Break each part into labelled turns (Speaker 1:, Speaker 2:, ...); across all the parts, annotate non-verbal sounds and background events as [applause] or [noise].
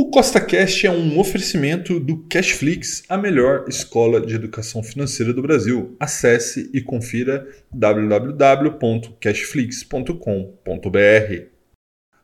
Speaker 1: O CostaCast é um oferecimento do Cashflix, a melhor escola de educação financeira do Brasil. Acesse e confira www.cashflix.com.br.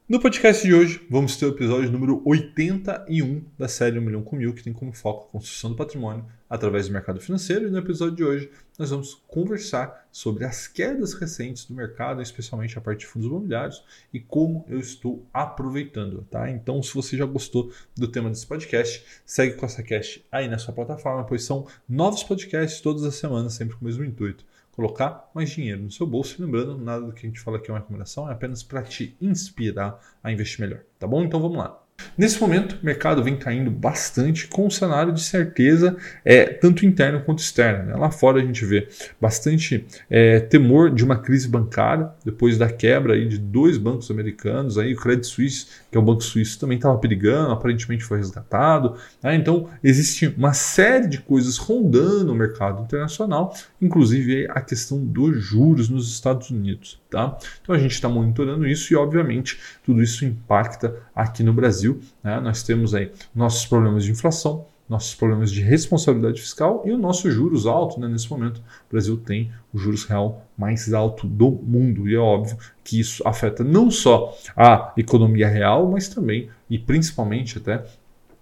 Speaker 1: No podcast de hoje, vamos ter o episódio número 81 da série 1 milhão com mil, que tem como foco a construção do patrimônio através do mercado financeiro. E no episódio de hoje, nós vamos conversar sobre as quedas recentes do mercado, especialmente a parte de fundos imobiliários, e como eu estou aproveitando. Tá? Então, se você já gostou do tema desse podcast, segue o CostaCast aí na sua plataforma, pois são novos podcasts todas as semanas, sempre com o mesmo intuito colocar mais dinheiro no seu bolso. Lembrando, nada do que a gente fala aqui é uma recomendação, é apenas para te inspirar a investir melhor. Tá bom? Então vamos lá. Nesse momento, o mercado vem caindo bastante com um cenário de certeza, é, tanto interno quanto externo. Né? Lá fora a gente vê bastante é, temor de uma crise bancária, depois da quebra aí de dois bancos americanos, aí o Credit Suisse, que é um banco suíço, também estava perigando, aparentemente foi resgatado. Né? Então, existe uma série de coisas rondando o mercado internacional, inclusive a questão dos juros nos Estados Unidos. Tá? Então, a gente está monitorando isso e, obviamente, tudo isso impacta aqui no Brasil. Né, nós temos aí nossos problemas de inflação, nossos problemas de responsabilidade fiscal e o nosso juros alto. Né? Nesse momento, o Brasil tem o juros real mais alto do mundo. E é óbvio que isso afeta não só a economia real, mas também e principalmente até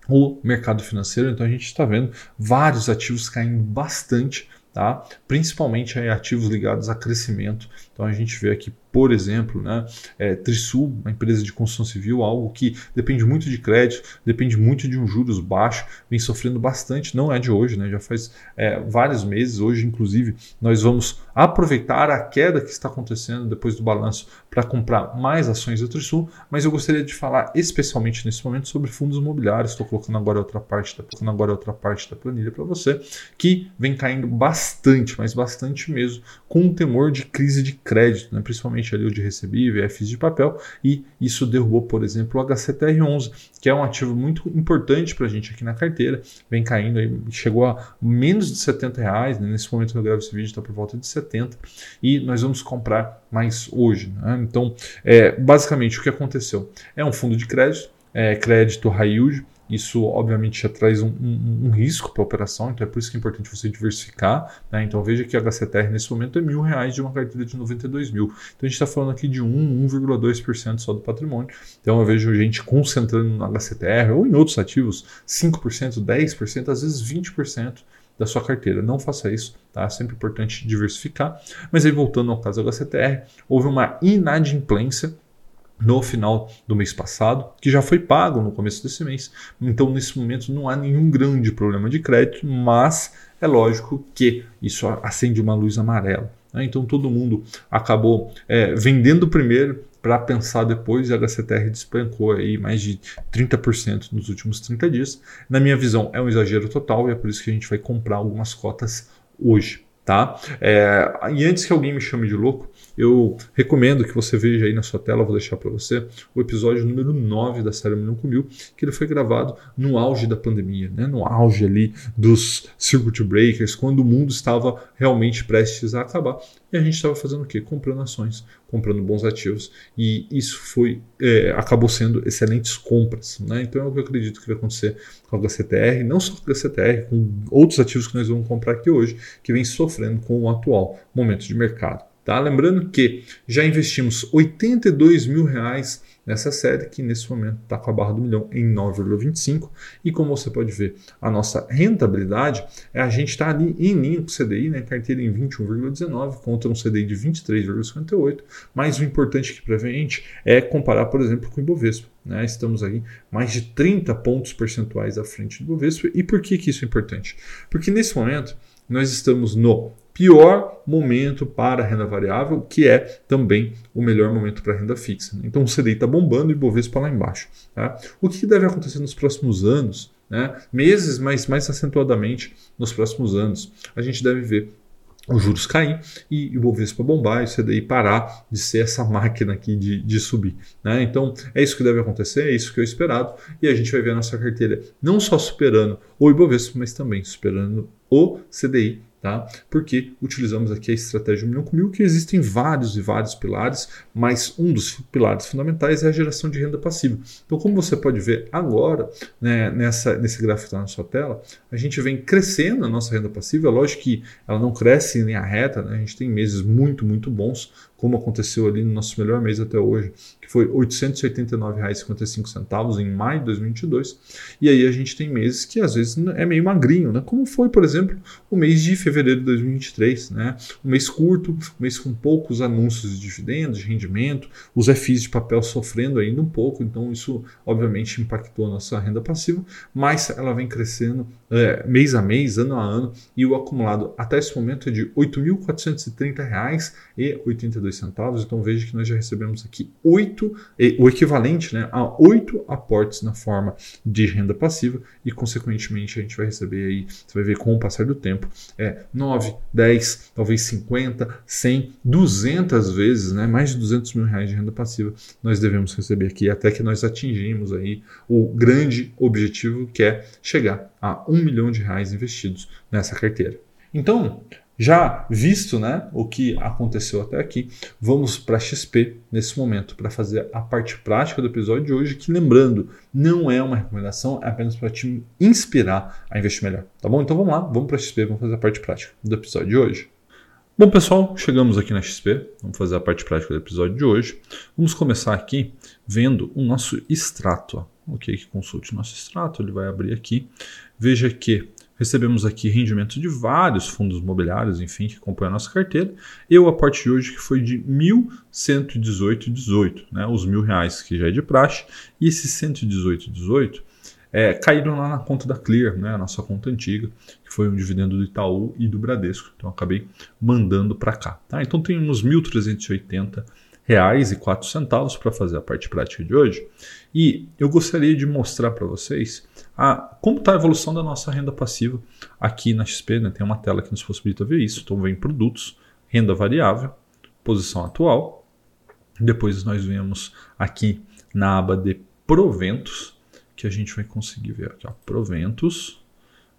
Speaker 1: o mercado financeiro. Então a gente está vendo vários ativos caindo bastante. Tá? Principalmente aí, ativos ligados a crescimento. Então a gente vê aqui por exemplo, né, é, Trisul, uma empresa de construção civil, algo que depende muito de crédito, depende muito de um juros baixo, vem sofrendo bastante, não é de hoje, né, já faz é, vários meses. Hoje, inclusive, nós vamos aproveitar a queda que está acontecendo depois do balanço para comprar mais ações da Trisul, mas eu gostaria de falar especialmente nesse momento sobre fundos imobiliários. Estou colocando agora outra parte, colocando agora outra parte da planilha para você, que vem caindo bastante, mas bastante mesmo, com um temor de crise de crédito, né, principalmente principalmente ali o de recebível, FIs de papel, e isso derrubou, por exemplo, o HCTR11, que é um ativo muito importante para a gente aqui na carteira, vem caindo, aí, chegou a menos de 70 reais, né? nesse momento que eu gravo esse vídeo está por volta de 70, e nós vamos comprar mais hoje. Né? Então, é, basicamente, o que aconteceu? É um fundo de crédito, é, crédito high yield, isso, obviamente, já traz um, um, um risco para a operação, então é por isso que é importante você diversificar. Né? Então, veja que a HCTR nesse momento é mil reais de uma carteira de 92 mil. Então, a gente está falando aqui de 1, 1,2% só do patrimônio. Então, eu vejo gente concentrando no HCTR ou em outros ativos 5%, 10%, às vezes 20% da sua carteira. Não faça isso, tá? É sempre importante diversificar. Mas aí, voltando ao caso do HCTR, houve uma inadimplência no final do mês passado, que já foi pago no começo desse mês. Então, nesse momento, não há nenhum grande problema de crédito, mas é lógico que isso acende uma luz amarela. Né? Então, todo mundo acabou é, vendendo primeiro para pensar depois, e a HCTR despencou aí mais de 30% nos últimos 30 dias. Na minha visão, é um exagero total e é por isso que a gente vai comprar algumas cotas hoje. Tá? É, e antes que alguém me chame de louco, eu recomendo que você veja aí na sua tela, vou deixar para você, o episódio número 9 da série Milhão com Mil, que ele foi gravado no auge da pandemia, né? no auge ali dos circuit breakers, quando o mundo estava realmente prestes a acabar. E a gente estava fazendo o quê? Comprando ações, comprando bons ativos. E isso foi é, acabou sendo excelentes compras. Né? Então é o que eu acredito que vai acontecer com a HCTR, não só com a HCTR, com outros ativos que nós vamos comprar aqui hoje, que vem sofrendo com o atual momento de mercado. Tá? Lembrando que já investimos 82 mil reais nessa série, que nesse momento está com a barra do milhão em 9,25. E como você pode ver, a nossa rentabilidade é a gente está ali em linha com o CDI, né? carteira em 21,19 contra um CDI de 23,58. Mas o importante aqui para a gente é comparar, por exemplo, com o Ibovespa. Né? Estamos aí mais de 30 pontos percentuais à frente do Ibovespa. E por que, que isso é importante? Porque nesse momento nós estamos no pior momento para a renda variável, que é também o melhor momento para a renda fixa. Então o CDI está bombando e o Bovespa lá embaixo. Tá? O que deve acontecer nos próximos anos, né? meses, mas mais acentuadamente nos próximos anos? A gente deve ver os juros cair e o Bovespa bombar e o CDI parar de ser essa máquina aqui de, de subir. Né? Então é isso que deve acontecer, é isso que é esperado e a gente vai ver a nossa carteira não só superando o Ibovespa, mas também superando o CDI tá? Porque utilizamos aqui a estratégia 1 milhão com mil, que existem vários e vários pilares, mas um dos pilares fundamentais é a geração de renda passiva. Então, como você pode ver agora, né, nessa, nesse gráfico que está na sua tela, a gente vem crescendo a nossa renda passiva. Lógico que ela não cresce em linha reta, né? a gente tem meses muito, muito bons, como aconteceu ali no nosso melhor mês até hoje, que foi R$ 889,55 em maio de 2022. E aí a gente tem meses que às vezes é meio magrinho, né? como foi, por exemplo, o mês de fevereiro de 2023. Né? Um mês curto, um mês com poucos anúncios de dividendos, de rendimento, os FIs de papel sofrendo ainda um pouco, então isso obviamente impactou a nossa renda passiva, mas ela vem crescendo é, mês a mês, ano a ano, e o acumulado até esse momento é de R$ 8.430,82 centavos. Então veja que nós já recebemos aqui o equivalente né, a oito aportes na forma de renda passiva e, consequentemente, a gente vai receber aí, você vai ver com o passar do tempo, é 9, 10, talvez 50, 100, 200 vezes, né, mais de 200 mil reais de renda passiva nós devemos receber aqui até que nós atingimos aí o grande objetivo que é chegar a um milhão de reais investidos nessa carteira. Então, já visto né, o que aconteceu até aqui, vamos para XP nesse momento para fazer a parte prática do episódio de hoje, que lembrando, não é uma recomendação, é apenas para te inspirar a investir melhor. Tá bom? Então vamos lá, vamos para XP, vamos fazer a parte prática do episódio de hoje. Bom, pessoal, chegamos aqui na XP, vamos fazer a parte prática do episódio de hoje. Vamos começar aqui vendo o nosso extrato. Ok, que consulte o nosso extrato, ele vai abrir aqui. Veja que Recebemos aqui rendimentos de vários fundos imobiliários, enfim, que compõem a nossa carteira. E o aporte de hoje que foi de R$ 1.118,18, né? os mil reais que já é de praxe. E esses 118,18 é, caíram lá na conta da Clear, né? a nossa conta antiga, que foi um dividendo do Itaú e do Bradesco. Então acabei mandando para cá. Tá? Então tem uns 1.380 reais e quatro centavos para fazer a parte prática de hoje. E eu gostaria de mostrar para vocês a, como está a evolução da nossa renda passiva aqui na XP. Né? Tem uma tela que nos possibilita ver isso. Então vem produtos, renda variável, posição atual. Depois nós vemos aqui na aba de proventos, que a gente vai conseguir ver aqui, ó, proventos.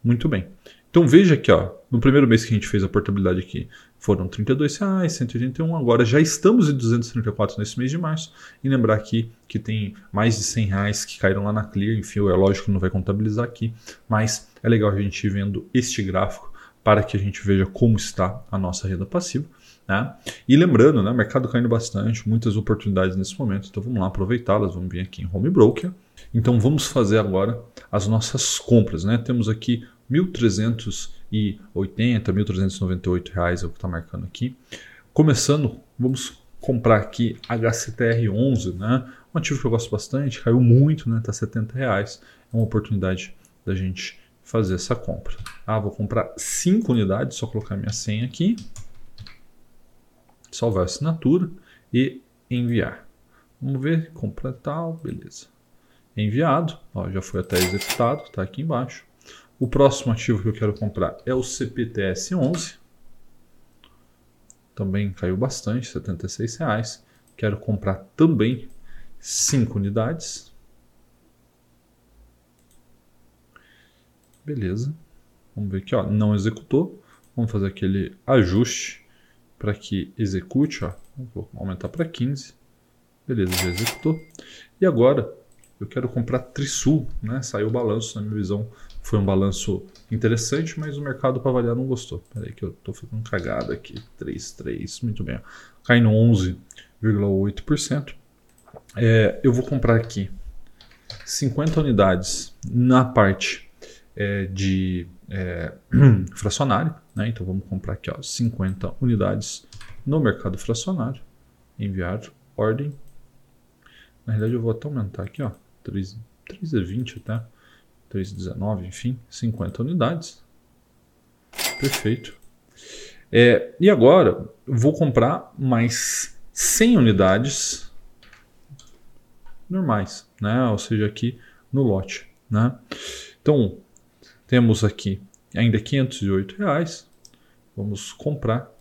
Speaker 1: Muito bem. Então veja aqui, ó, no primeiro mês que a gente fez a portabilidade aqui, foram R$ 32,00, 181, agora já estamos em 234 nesse mês de março. E lembrar aqui que tem mais de 100 reais que caíram lá na Clear, enfim, é lógico que não vai contabilizar aqui, mas é legal a gente ir vendo este gráfico para que a gente veja como está a nossa renda passiva. Né? E lembrando, né, mercado caindo bastante, muitas oportunidades nesse momento, então vamos lá aproveitá-las, vamos vir aqui em Home Broker. Então vamos fazer agora as nossas compras. Né? Temos aqui 1.380, 1.398 reais é o que está marcando aqui. Começando, vamos comprar aqui HCTR11, né? Um ativo que eu gosto bastante, caiu muito, né? Tá 70 reais. É uma oportunidade da gente fazer essa compra. Ah, vou comprar 5 unidades, só colocar minha senha aqui, salvar a assinatura e enviar. Vamos ver, compra tal, beleza. Enviado, ó, já foi até executado, está aqui embaixo. O próximo ativo que eu quero comprar é o CPTS11. Também caiu bastante, R$ 76,00. Quero comprar também 5 unidades. Beleza. Vamos ver aqui, ó, não executou. Vamos fazer aquele ajuste para que execute. Ó. Vou aumentar para 15. Beleza, já executou. E agora eu quero comprar Trisul, né? Saiu o balanço, na minha visão, foi um balanço interessante, mas o mercado para avaliar não gostou. Peraí que eu estou ficando cagado aqui. 3,3, muito bem. Caindo 11,8%. É, eu vou comprar aqui 50 unidades na parte é, de é, [clears throat] fracionário. Né? Então vamos comprar aqui ó, 50 unidades no mercado fracionário. Enviar ordem. Na realidade eu vou até aumentar aqui, ó. 3, 3,20 até, 3,19, enfim, 50 unidades. Perfeito. É, e agora vou comprar mais 100 unidades normais, né? ou seja, aqui no lote. Né? Então, temos aqui ainda 508 reais. Vamos comprar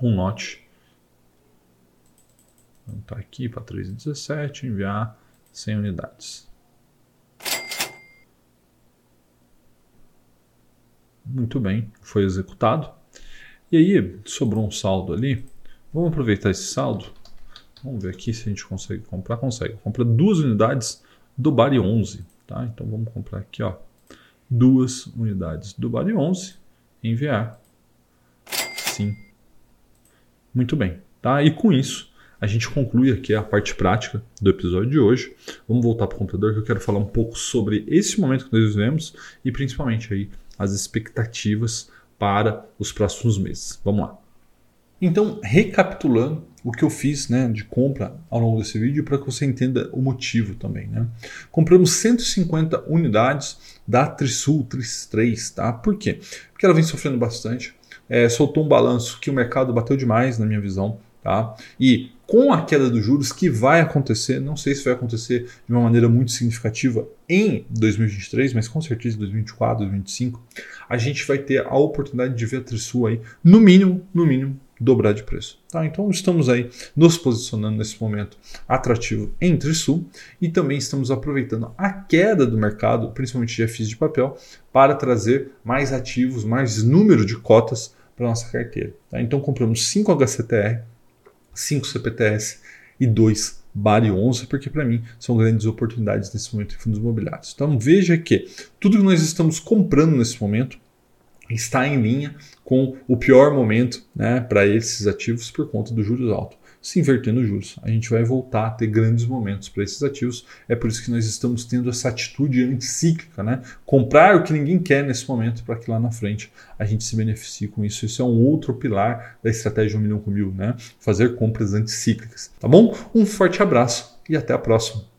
Speaker 1: um lote. Vamos tá aqui para 3,17, enviar 100 unidades. Muito bem, foi executado. E aí, sobrou um saldo ali. Vamos aproveitar esse saldo. Vamos ver aqui se a gente consegue comprar. Consegue. Compra duas unidades do Bari 11. Tá? Então vamos comprar aqui, ó, duas unidades do Bari 11. Enviar. Sim. Muito bem. Tá? E com isso, a gente conclui aqui a parte prática do episódio de hoje. Vamos voltar para o computador que eu quero falar um pouco sobre esse momento que nós vivemos e principalmente aí as expectativas para os próximos meses. Vamos lá. Então, recapitulando o que eu fiz né, de compra ao longo desse vídeo para que você entenda o motivo também. Né? Compramos 150 unidades da Trisul Tris 3. Tá? Por quê? Porque ela vem sofrendo bastante. É, soltou um balanço que o mercado bateu demais, na minha visão. Tá? E com a queda dos juros que vai acontecer, não sei se vai acontecer de uma maneira muito significativa em 2023, mas com certeza em 2024, 2025, a gente vai ter a oportunidade de ver a Trisul aí, no mínimo, no mínimo, dobrar de preço. Tá? Então estamos aí nos posicionando nesse momento atrativo entre sul e também estamos aproveitando a queda do mercado, principalmente de FIIs de papel, para trazer mais ativos, mais número de cotas para nossa carteira. Tá? Então compramos 5 HCTR, 5 CPTS e 2 Bari 11, porque para mim são grandes oportunidades nesse momento em fundos imobiliários. Então veja que tudo que nós estamos comprando nesse momento está em linha com o pior momento né, para esses ativos por conta dos juros altos. Se invertendo os juros, a gente vai voltar a ter grandes momentos para esses ativos. É por isso que nós estamos tendo essa atitude anticíclica, né? Comprar o que ninguém quer nesse momento para que lá na frente a gente se beneficie com isso. Isso é um outro pilar da estratégia 1 milhão com mil, né? Fazer compras anticíclicas. Tá bom? Um forte abraço e até a próxima.